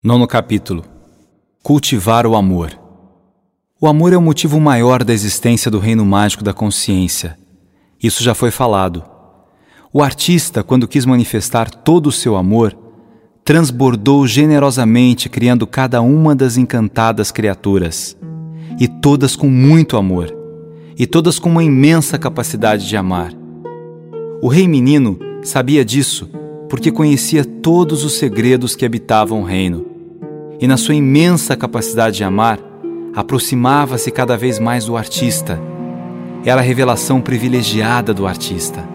Nono capítulo Cultivar o amor. O amor é o motivo maior da existência do reino mágico da consciência. Isso já foi falado. O artista, quando quis manifestar todo o seu amor, transbordou generosamente, criando cada uma das encantadas criaturas, e todas com muito amor, e todas com uma imensa capacidade de amar. O rei menino sabia disso porque conhecia todos os segredos que habitavam o reino. E na sua imensa capacidade de amar, aproximava-se cada vez mais do artista. Era a revelação privilegiada do artista.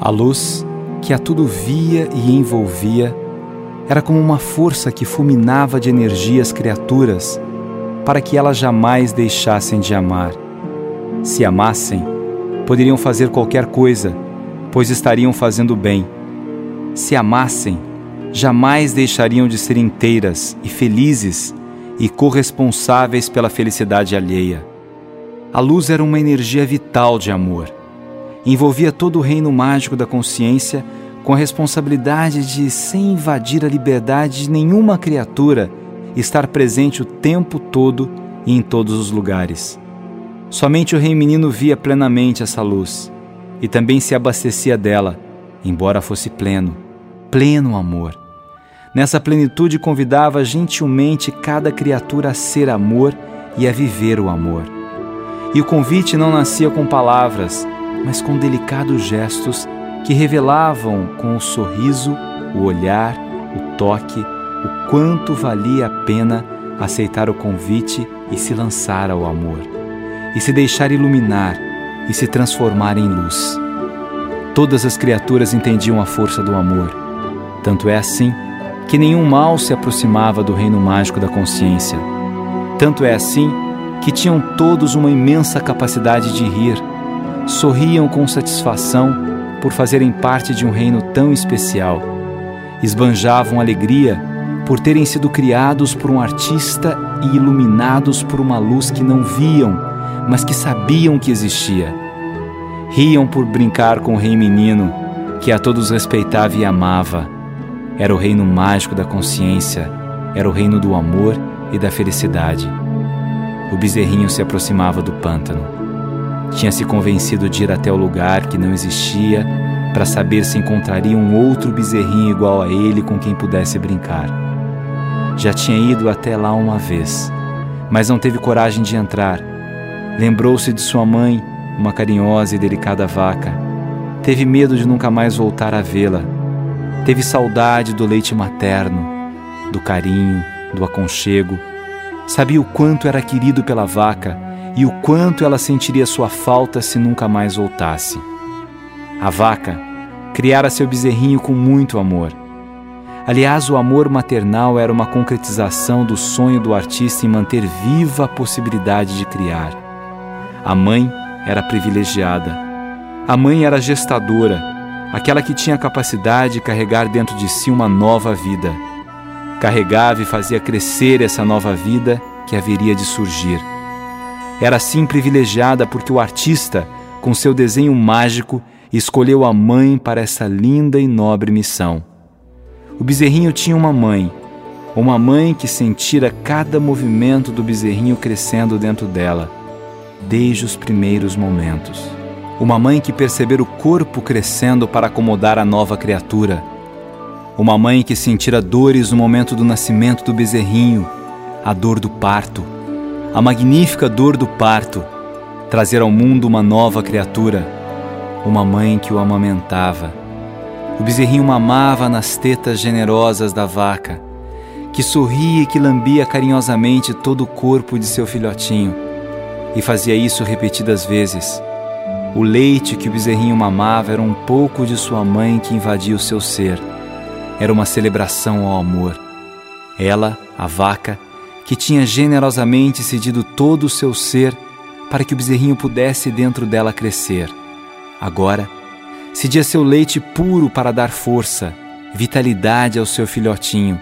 A luz, que a tudo via e envolvia, era como uma força que fulminava de energia as criaturas, para que elas jamais deixassem de amar. Se amassem, poderiam fazer qualquer coisa, pois estariam fazendo bem se amassem, jamais deixariam de ser inteiras e felizes e corresponsáveis pela felicidade alheia. A luz era uma energia vital de amor. Envolvia todo o reino mágico da consciência com a responsabilidade de, sem invadir a liberdade de nenhuma criatura, estar presente o tempo todo e em todos os lugares. Somente o rei menino via plenamente essa luz e também se abastecia dela, embora fosse pleno pleno amor. Nessa plenitude convidava gentilmente cada criatura a ser amor e a viver o amor. E o convite não nascia com palavras, mas com delicados gestos que revelavam com o sorriso, o olhar, o toque, o quanto valia a pena aceitar o convite e se lançar ao amor, e se deixar iluminar e se transformar em luz. Todas as criaturas entendiam a força do amor tanto é assim que nenhum mal se aproximava do reino mágico da consciência. Tanto é assim que tinham todos uma imensa capacidade de rir, sorriam com satisfação por fazerem parte de um reino tão especial, esbanjavam alegria por terem sido criados por um artista e iluminados por uma luz que não viam, mas que sabiam que existia. Riam por brincar com o rei menino, que a todos respeitava e amava era o reino mágico da consciência, era o reino do amor e da felicidade. O bezerrinho se aproximava do pântano. Tinha se convencido de ir até o lugar que não existia para saber se encontraria um outro bezerrinho igual a ele com quem pudesse brincar. Já tinha ido até lá uma vez, mas não teve coragem de entrar. Lembrou-se de sua mãe, uma carinhosa e delicada vaca. Teve medo de nunca mais voltar a vê-la Teve saudade do leite materno, do carinho, do aconchego. Sabia o quanto era querido pela vaca e o quanto ela sentiria sua falta se nunca mais voltasse. A vaca criara seu bezerrinho com muito amor. Aliás, o amor maternal era uma concretização do sonho do artista em manter viva a possibilidade de criar. A mãe era privilegiada. A mãe era gestadora aquela que tinha a capacidade de carregar dentro de si uma nova vida. Carregava e fazia crescer essa nova vida que haveria de surgir. Era assim privilegiada porque o artista, com seu desenho mágico, escolheu a mãe para essa linda e nobre missão. O bezerrinho tinha uma mãe, uma mãe que sentira cada movimento do bezerrinho crescendo dentro dela, desde os primeiros momentos. Uma mãe que percebera o corpo crescendo para acomodar a nova criatura. Uma mãe que sentira dores no momento do nascimento do bezerrinho, a dor do parto, a magnífica dor do parto, trazer ao mundo uma nova criatura. Uma mãe que o amamentava. O bezerrinho mamava nas tetas generosas da vaca, que sorria e que lambia carinhosamente todo o corpo de seu filhotinho, e fazia isso repetidas vezes o leite que o bezerrinho mamava era um pouco de sua mãe que invadia o seu ser. Era uma celebração ao amor. Ela, a vaca, que tinha generosamente cedido todo o seu ser para que o bezerrinho pudesse dentro dela crescer. Agora, cedia seu leite puro para dar força, vitalidade ao seu filhotinho.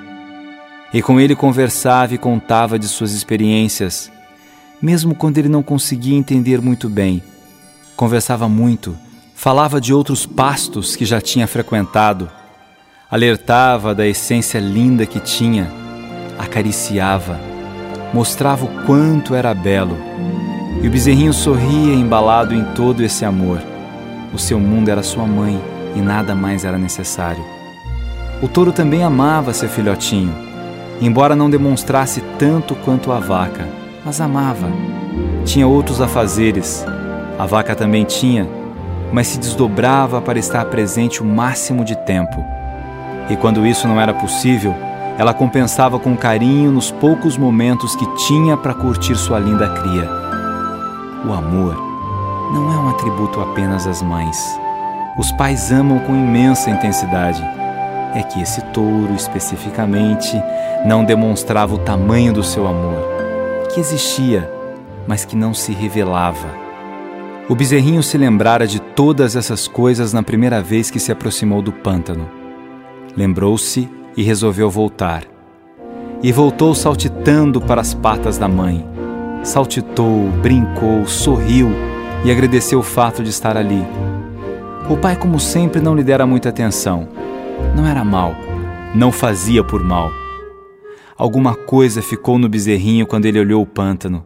E com ele conversava e contava de suas experiências, mesmo quando ele não conseguia entender muito bem Conversava muito, falava de outros pastos que já tinha frequentado, alertava da essência linda que tinha, acariciava, mostrava o quanto era belo. E o bezerrinho sorria embalado em todo esse amor. O seu mundo era sua mãe e nada mais era necessário. O touro também amava seu filhotinho, embora não demonstrasse tanto quanto a vaca, mas amava. Tinha outros afazeres. A vaca também tinha, mas se desdobrava para estar presente o máximo de tempo. E quando isso não era possível, ela compensava com carinho nos poucos momentos que tinha para curtir sua linda cria. O amor não é um atributo apenas das mães. Os pais amam com imensa intensidade. É que esse touro, especificamente, não demonstrava o tamanho do seu amor, que existia, mas que não se revelava. O bezerrinho se lembrara de todas essas coisas na primeira vez que se aproximou do pântano. Lembrou-se e resolveu voltar. E voltou saltitando para as patas da mãe. Saltitou, brincou, sorriu e agradeceu o fato de estar ali. O pai, como sempre, não lhe dera muita atenção. Não era mal, não fazia por mal. Alguma coisa ficou no bezerrinho quando ele olhou o pântano.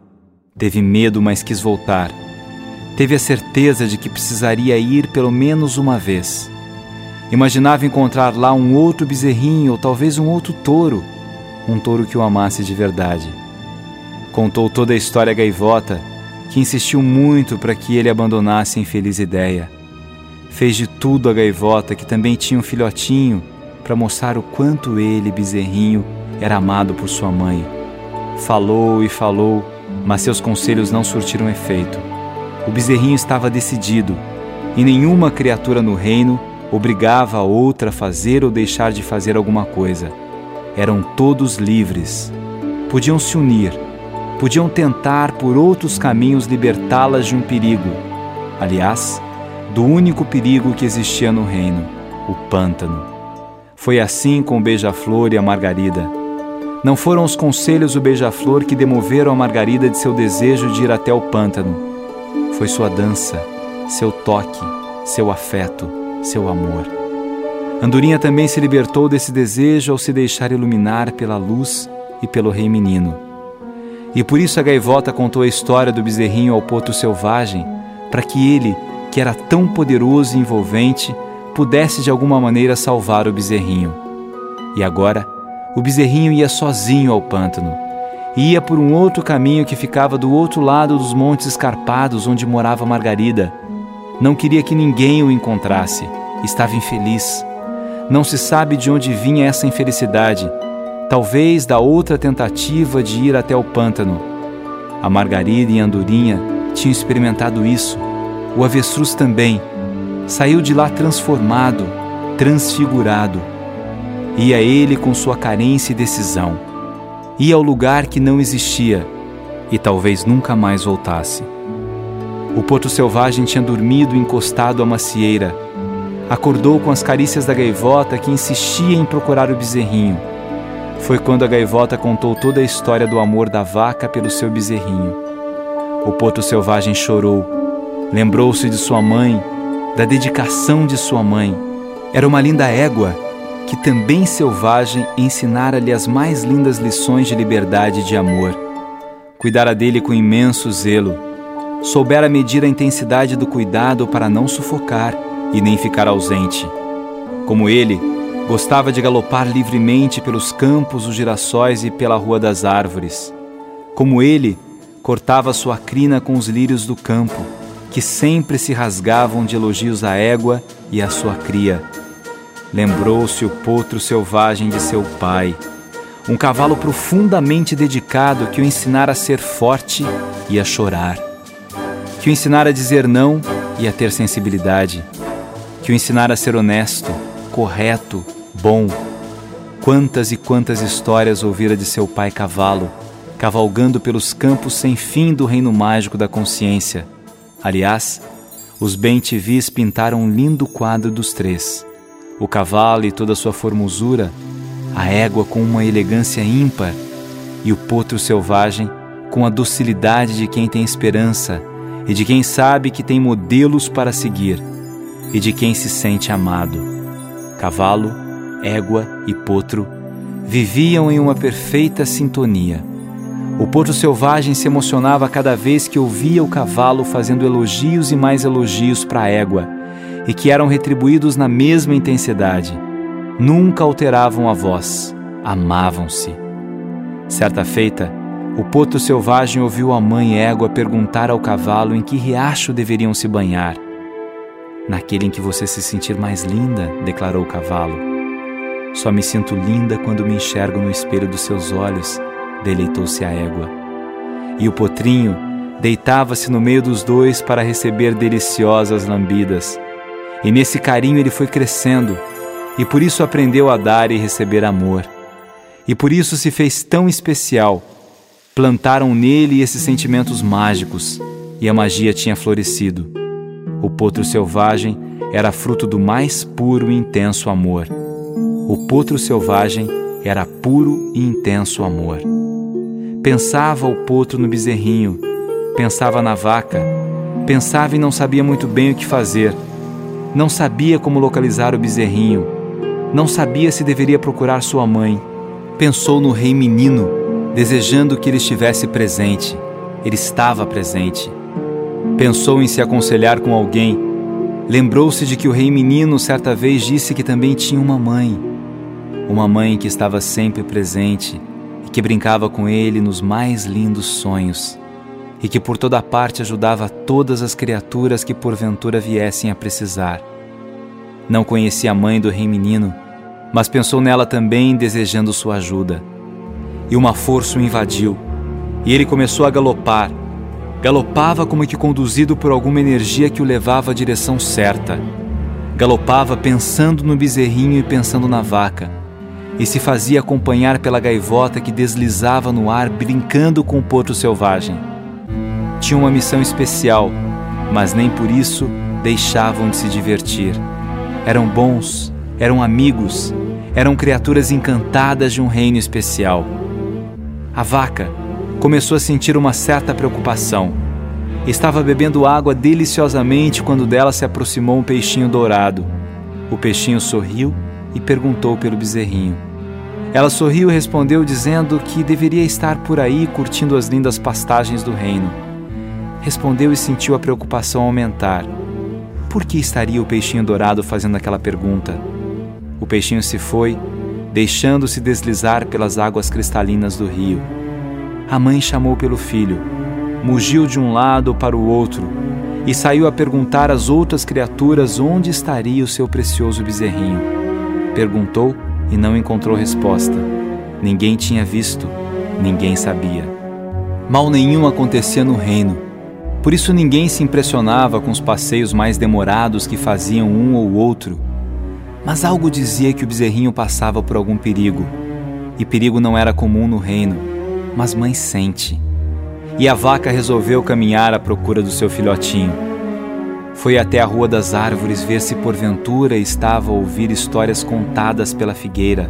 Teve medo, mas quis voltar. Teve a certeza de que precisaria ir pelo menos uma vez. Imaginava encontrar lá um outro bezerrinho ou talvez um outro touro, um touro que o amasse de verdade. Contou toda a história à gaivota, que insistiu muito para que ele abandonasse a infeliz ideia. Fez de tudo a gaivota, que também tinha um filhotinho, para mostrar o quanto ele, bezerrinho, era amado por sua mãe. Falou e falou, mas seus conselhos não surtiram efeito. O bezerrinho estava decidido, e nenhuma criatura no reino obrigava a outra a fazer ou deixar de fazer alguma coisa. Eram todos livres. Podiam se unir, podiam tentar por outros caminhos libertá-las de um perigo. Aliás, do único perigo que existia no reino, o pântano. Foi assim com o beija-flor e a margarida. Não foram os conselhos do beija-flor que demoveram a Margarida de seu desejo de ir até o pântano. Foi sua dança, seu toque, seu afeto, seu amor. Andorinha também se libertou desse desejo ao se deixar iluminar pela luz e pelo rei menino. E por isso a gaivota contou a história do bezerrinho ao potro selvagem, para que ele, que era tão poderoso e envolvente, pudesse de alguma maneira salvar o bezerrinho. E agora, o bezerrinho ia sozinho ao pântano. Ia por um outro caminho que ficava do outro lado dos montes escarpados onde morava Margarida não queria que ninguém o encontrasse. Estava infeliz. Não se sabe de onde vinha essa infelicidade. Talvez da outra tentativa de ir até o pântano. A Margarida e a Andorinha tinham experimentado isso. O avestruz também. Saiu de lá transformado, transfigurado. Ia ele com sua carência e decisão. Ia ao lugar que não existia e talvez nunca mais voltasse. O porto selvagem tinha dormido encostado à macieira. Acordou com as carícias da gaivota que insistia em procurar o bezerrinho. Foi quando a gaivota contou toda a história do amor da vaca pelo seu bezerrinho. O porto selvagem chorou. Lembrou-se de sua mãe, da dedicação de sua mãe. Era uma linda égua que também selvagem ensinara-lhe as mais lindas lições de liberdade e de amor. Cuidara dele com imenso zelo soubera medir a intensidade do cuidado para não sufocar e nem ficar ausente. Como ele, gostava de galopar livremente pelos campos dos girassóis e pela rua das árvores. Como ele, cortava sua crina com os lírios do campo, que sempre se rasgavam de elogios à égua e à sua cria. Lembrou-se o potro selvagem de seu pai, um cavalo profundamente dedicado que o ensinara a ser forte e a chorar que o ensinara a dizer não e a ter sensibilidade, que o ensinara a ser honesto, correto, bom. Quantas e quantas histórias ouvira de seu pai cavalo, cavalgando pelos campos sem fim do reino mágico da consciência. Aliás, os bem-te-vis pintaram um lindo quadro dos três: o cavalo e toda sua formosura, a égua com uma elegância ímpar e o potro selvagem com a docilidade de quem tem esperança e de quem sabe que tem modelos para seguir, e de quem se sente amado. Cavalo, égua e potro Viviam em uma perfeita sintonia. O potro selvagem se emocionava cada vez que ouvia o cavalo fazendo elogios e mais elogios para a égua, e que eram retribuídos na mesma intensidade. Nunca alteravam a voz, amavam-se. Certa feita, o potro selvagem ouviu a mãe égua perguntar ao cavalo em que riacho deveriam se banhar. Naquele em que você se sentir mais linda, declarou o cavalo. Só me sinto linda quando me enxergo no espelho dos seus olhos, deleitou-se a égua. E o potrinho deitava-se no meio dos dois para receber deliciosas lambidas. E nesse carinho ele foi crescendo, e por isso aprendeu a dar e receber amor. E por isso se fez tão especial. Plantaram nele esses sentimentos mágicos, e a magia tinha florescido. O potro selvagem era fruto do mais puro e intenso amor. O potro selvagem era puro e intenso amor. Pensava o potro no bezerrinho, pensava na vaca, pensava e não sabia muito bem o que fazer. Não sabia como localizar o bezerrinho, não sabia se deveria procurar sua mãe. Pensou no rei menino, desejando que ele estivesse presente. Ele estava presente. Pensou em se aconselhar com alguém. Lembrou-se de que o rei menino certa vez disse que também tinha uma mãe. Uma mãe que estava sempre presente e que brincava com ele nos mais lindos sonhos. E que por toda parte ajudava todas as criaturas que porventura viessem a precisar. Não conhecia a mãe do rei menino, mas pensou nela também desejando sua ajuda. E uma força o invadiu, e ele começou a galopar Galopava como que conduzido por alguma energia que o levava à direção certa. Galopava pensando no bezerrinho e pensando na vaca, e se fazia acompanhar pela gaivota que deslizava no ar brincando com o potro selvagem. Tinha uma missão especial, mas nem por isso deixavam de se divertir. Eram bons, eram amigos, eram criaturas encantadas de um reino especial. A vaca, começou a sentir uma certa preocupação. Estava bebendo água deliciosamente quando dela se aproximou um peixinho dourado. O peixinho sorriu e perguntou pelo bezerrinho. Ela sorriu e respondeu dizendo que deveria estar por aí curtindo as lindas pastagens do reino. Respondeu e sentiu a preocupação aumentar. Por que estaria o peixinho dourado fazendo aquela pergunta? O peixinho se foi, deixando-se deslizar pelas águas cristalinas do rio. A mãe chamou pelo filho, mugiu de um lado para o outro e saiu a perguntar às outras criaturas onde estaria o seu precioso bezerrinho. Perguntou e não encontrou resposta. Ninguém tinha visto, ninguém sabia. Mal nenhum acontecia no reino. Por isso ninguém se impressionava com os passeios mais demorados que faziam um ou outro. Mas algo dizia que o bezerrinho passava por algum perigo. E perigo não era comum no reino mas mãe sente. E a vaca resolveu caminhar à procura do seu filhotinho. Foi até a Rua das Árvores ver se porventura estava a ouvir histórias contadas pela figueira.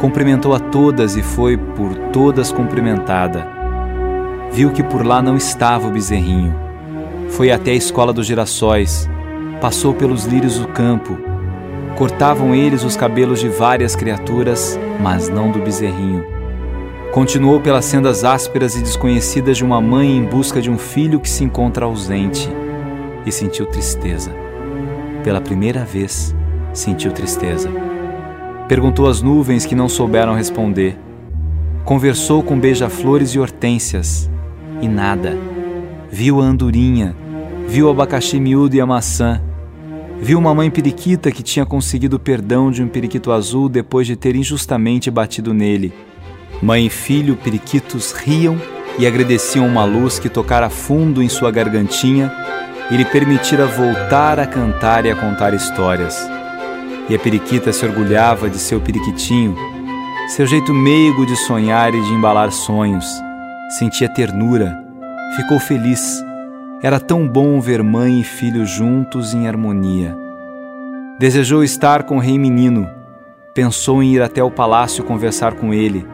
Cumprimentou a todas e foi por todas cumprimentada. Viu que por lá não estava o bezerrinho. Foi até a escola dos girassóis, passou pelos lírios do campo. Cortavam eles os cabelos de várias criaturas, mas não do bezerrinho Continuou pelas sendas ásperas e desconhecidas de uma mãe em busca de um filho que se encontra ausente e sentiu tristeza. Pela primeira vez, sentiu tristeza. Perguntou às nuvens que não souberam responder. Conversou com beija-flores e hortênsias e nada. Viu a andorinha, viu o abacaxi miúdo e a maçã. Viu uma mãe periquita que tinha conseguido o perdão de um periquito azul depois de ter injustamente batido nele Mãe e filho periquitos riam e agradeciam uma luz que tocara fundo em sua gargantinha e lhe permitira voltar a cantar e a contar histórias. E a periquita se orgulhava de seu periquitinho, seu jeito meigo de sonhar e de embalar sonhos. Sentia ternura, ficou feliz. Era tão bom ver mãe e filho juntos em harmonia. Desejou estar com o rei menino. Pensou em ir até o palácio conversar com ele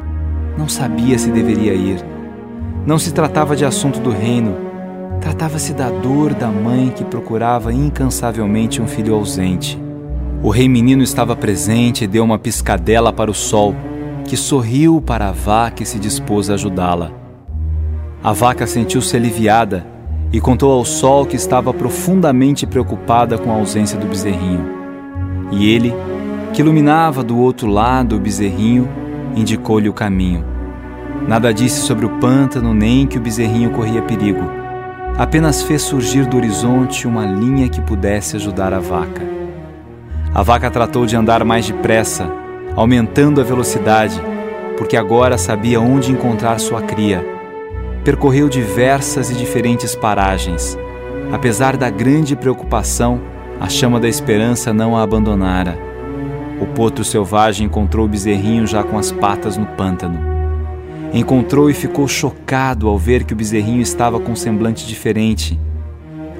não sabia se deveria ir. Não se tratava de assunto do reino, tratava-se da dor da mãe que procurava incansavelmente um filho ausente. O rei menino estava presente e deu uma piscadela para o sol. que sorriu para a vaca e se dispôs a ajudá-la. A vaca sentiu-se aliviada e contou ao sol que estava profundamente preocupada com a ausência do bezerrinho. E ele, que iluminava do outro lado o bezerrinho, indicou-lhe o caminho. Nada disse sobre o pântano nem que o bezerrinho corria perigo. Apenas fez surgir do horizonte uma linha que pudesse ajudar a vaca. A vaca tratou de andar mais depressa, aumentando a velocidade, porque agora sabia onde encontrar sua cria percorreu diversas e diferentes paragens. Apesar da grande preocupação, a chama da esperança não a abandonara. O potro selvagem encontrou o bezerrinho já com as patas no pântano. Encontrou e ficou chocado ao ver que o bezerrinho estava com um semblante diferente.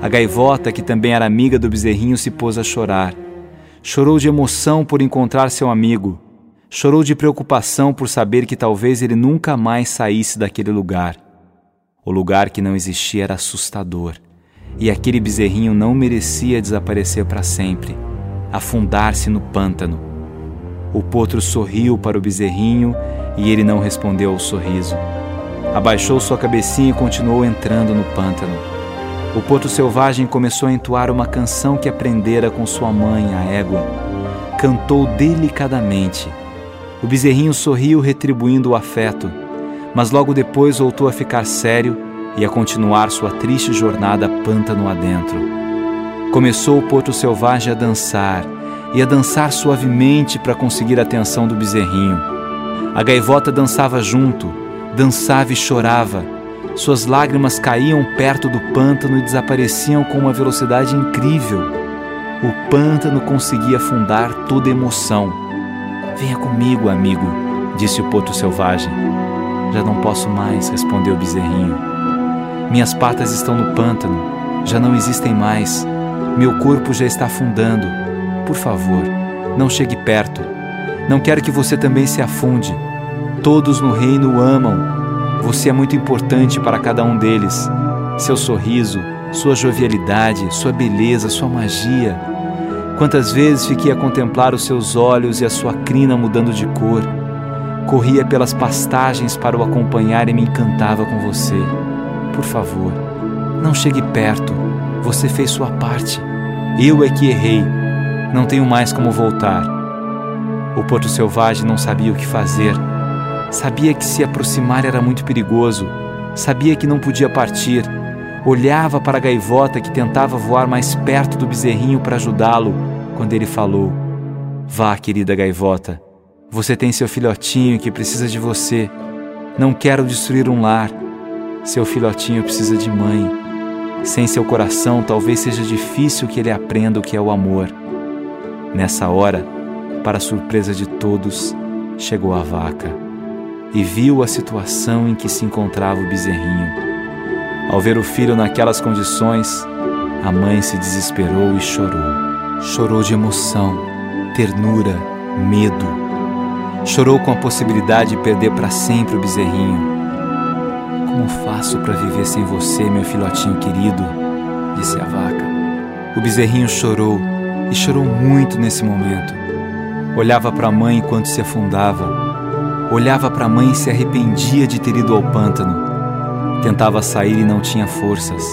A gaivota, que também era amiga do bezerrinho, se pôs a chorar. Chorou de emoção por encontrar seu amigo. Chorou de preocupação por saber que talvez ele nunca mais saísse daquele lugar. O lugar que não existia era assustador, e aquele bezerrinho não merecia desaparecer para sempre, afundar-se no pântano. O potro sorriu para o bezerrinho e ele não respondeu ao sorriso. Abaixou sua cabecinha e continuou entrando no pântano. O potro selvagem começou a entoar uma canção que aprendera com sua mãe, a égua. Cantou delicadamente. O bezerrinho sorriu, retribuindo o afeto mas logo depois voltou a ficar sério e a continuar sua triste jornada pântano adentro. Começou o potro selvagem a dançar e a dançar suavemente para conseguir a atenção do bezerrinho. A gaivota dançava junto, dançava e chorava. Suas lágrimas caíam perto do pântano e desapareciam com uma velocidade incrível. O pântano conseguia afundar toda emoção. Venha comigo, amigo, disse o potro selvagem. Já não posso mais, respondeu o bezerrinho. Minhas patas estão no pântano, já não existem mais. Meu corpo já está afundando. Por favor, não chegue perto. Não quero que você também se afunde. Todos no reino o amam. Você é muito importante para cada um deles. Seu sorriso, sua jovialidade, sua beleza, sua magia. Quantas vezes fiquei a contemplar os seus olhos e a sua crina mudando de cor Corria pelas pastagens para o acompanhar e me encantava com você. Por favor, não chegue perto. Você fez sua parte. Eu é que errei. Não tenho mais como voltar. O porto selvagem não sabia o que fazer. Sabia que se aproximar era muito perigoso. Sabia que não podia partir. Olhava para a gaivota que tentava voar mais perto do bezerrinho para ajudá-lo, quando ele falou: Vá, querida gaivota, você tem seu filhotinho que precisa de você. Não quero destruir um lar. Seu filhotinho precisa de mãe. Sem seu coração, talvez seja difícil que ele aprenda o que é o amor. Nessa hora, para surpresa de todos, chegou a vaca e viu a situação em que se encontrava o bezerrinho. Ao ver o filho naquelas condições, a mãe se desesperou e chorou. Chorou de emoção, ternura, medo Chorou com a possibilidade de perder para sempre o bezerrinho. Como faço para viver sem você, meu filhotinho querido? disse a vaca. O bezerrinho chorou e chorou muito nesse momento. Olhava para a mãe enquanto se afundava. Olhava para a mãe e se arrependia de ter ido ao pântano. Tentava sair e não tinha forças.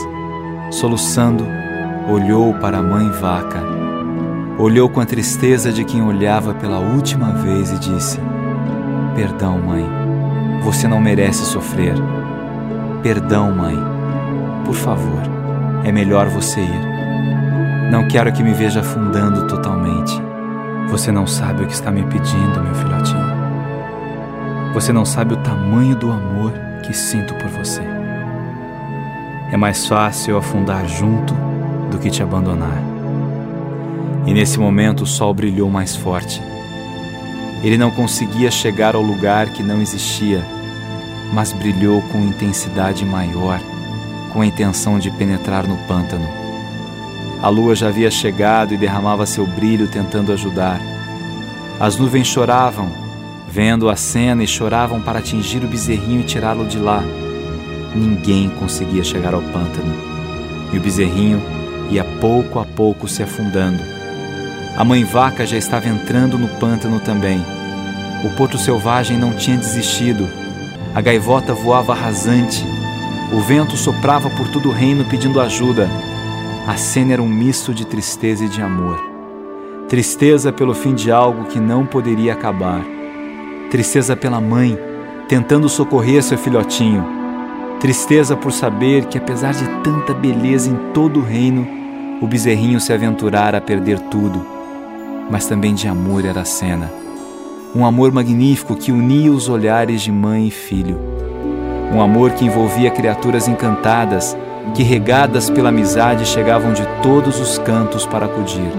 Soluçando, olhou para a mãe vaca Olhou com a tristeza de quem olhava pela última vez e disse: Perdão, mãe, você não merece sofrer. Perdão, mãe, por favor, é melhor você ir. Não quero que me veja afundando totalmente. Você não sabe o que está me pedindo, meu filhotinho. Você não sabe o tamanho do amor que sinto por você. É mais fácil afundar junto do que te abandonar. E nesse momento o sol brilhou mais forte. Ele não conseguia chegar ao lugar que não existia, mas brilhou com intensidade maior, com a intenção de penetrar no pântano. A lua já havia chegado e derramava seu brilho tentando ajudar. As nuvens choravam, vendo a cena, e choravam para atingir o bezerrinho e tirá-lo de lá. Ninguém conseguia chegar ao pântano, e o bezerrinho ia pouco a pouco se afundando a mãe vaca já estava entrando no pântano também. O potro selvagem não tinha desistido. A gaivota voava rasante. O vento soprava por todo o reino pedindo ajuda. A cena era um misto de tristeza e de amor. Tristeza pelo fim de algo que não poderia acabar. Tristeza pela mãe, tentando socorrer seu filhotinho. Tristeza por saber que, apesar de tanta beleza em todo o reino, o bezerrinho se aventurara a perder tudo. Mas também de amor era a cena um amor magnífico que unia os olhares de mãe e filho. Um amor que envolvia criaturas encantadas que, regadas pela amizade, chegavam de todos os cantos para acudir.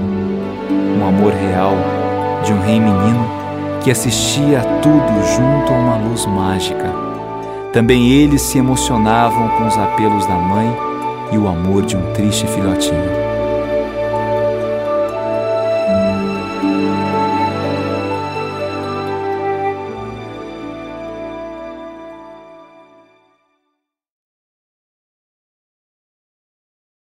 Um amor real de um rei menino que assistia a tudo junto a uma luz mágica. Também eles se emocionavam com os apelos da mãe e o amor de um triste filhotinho.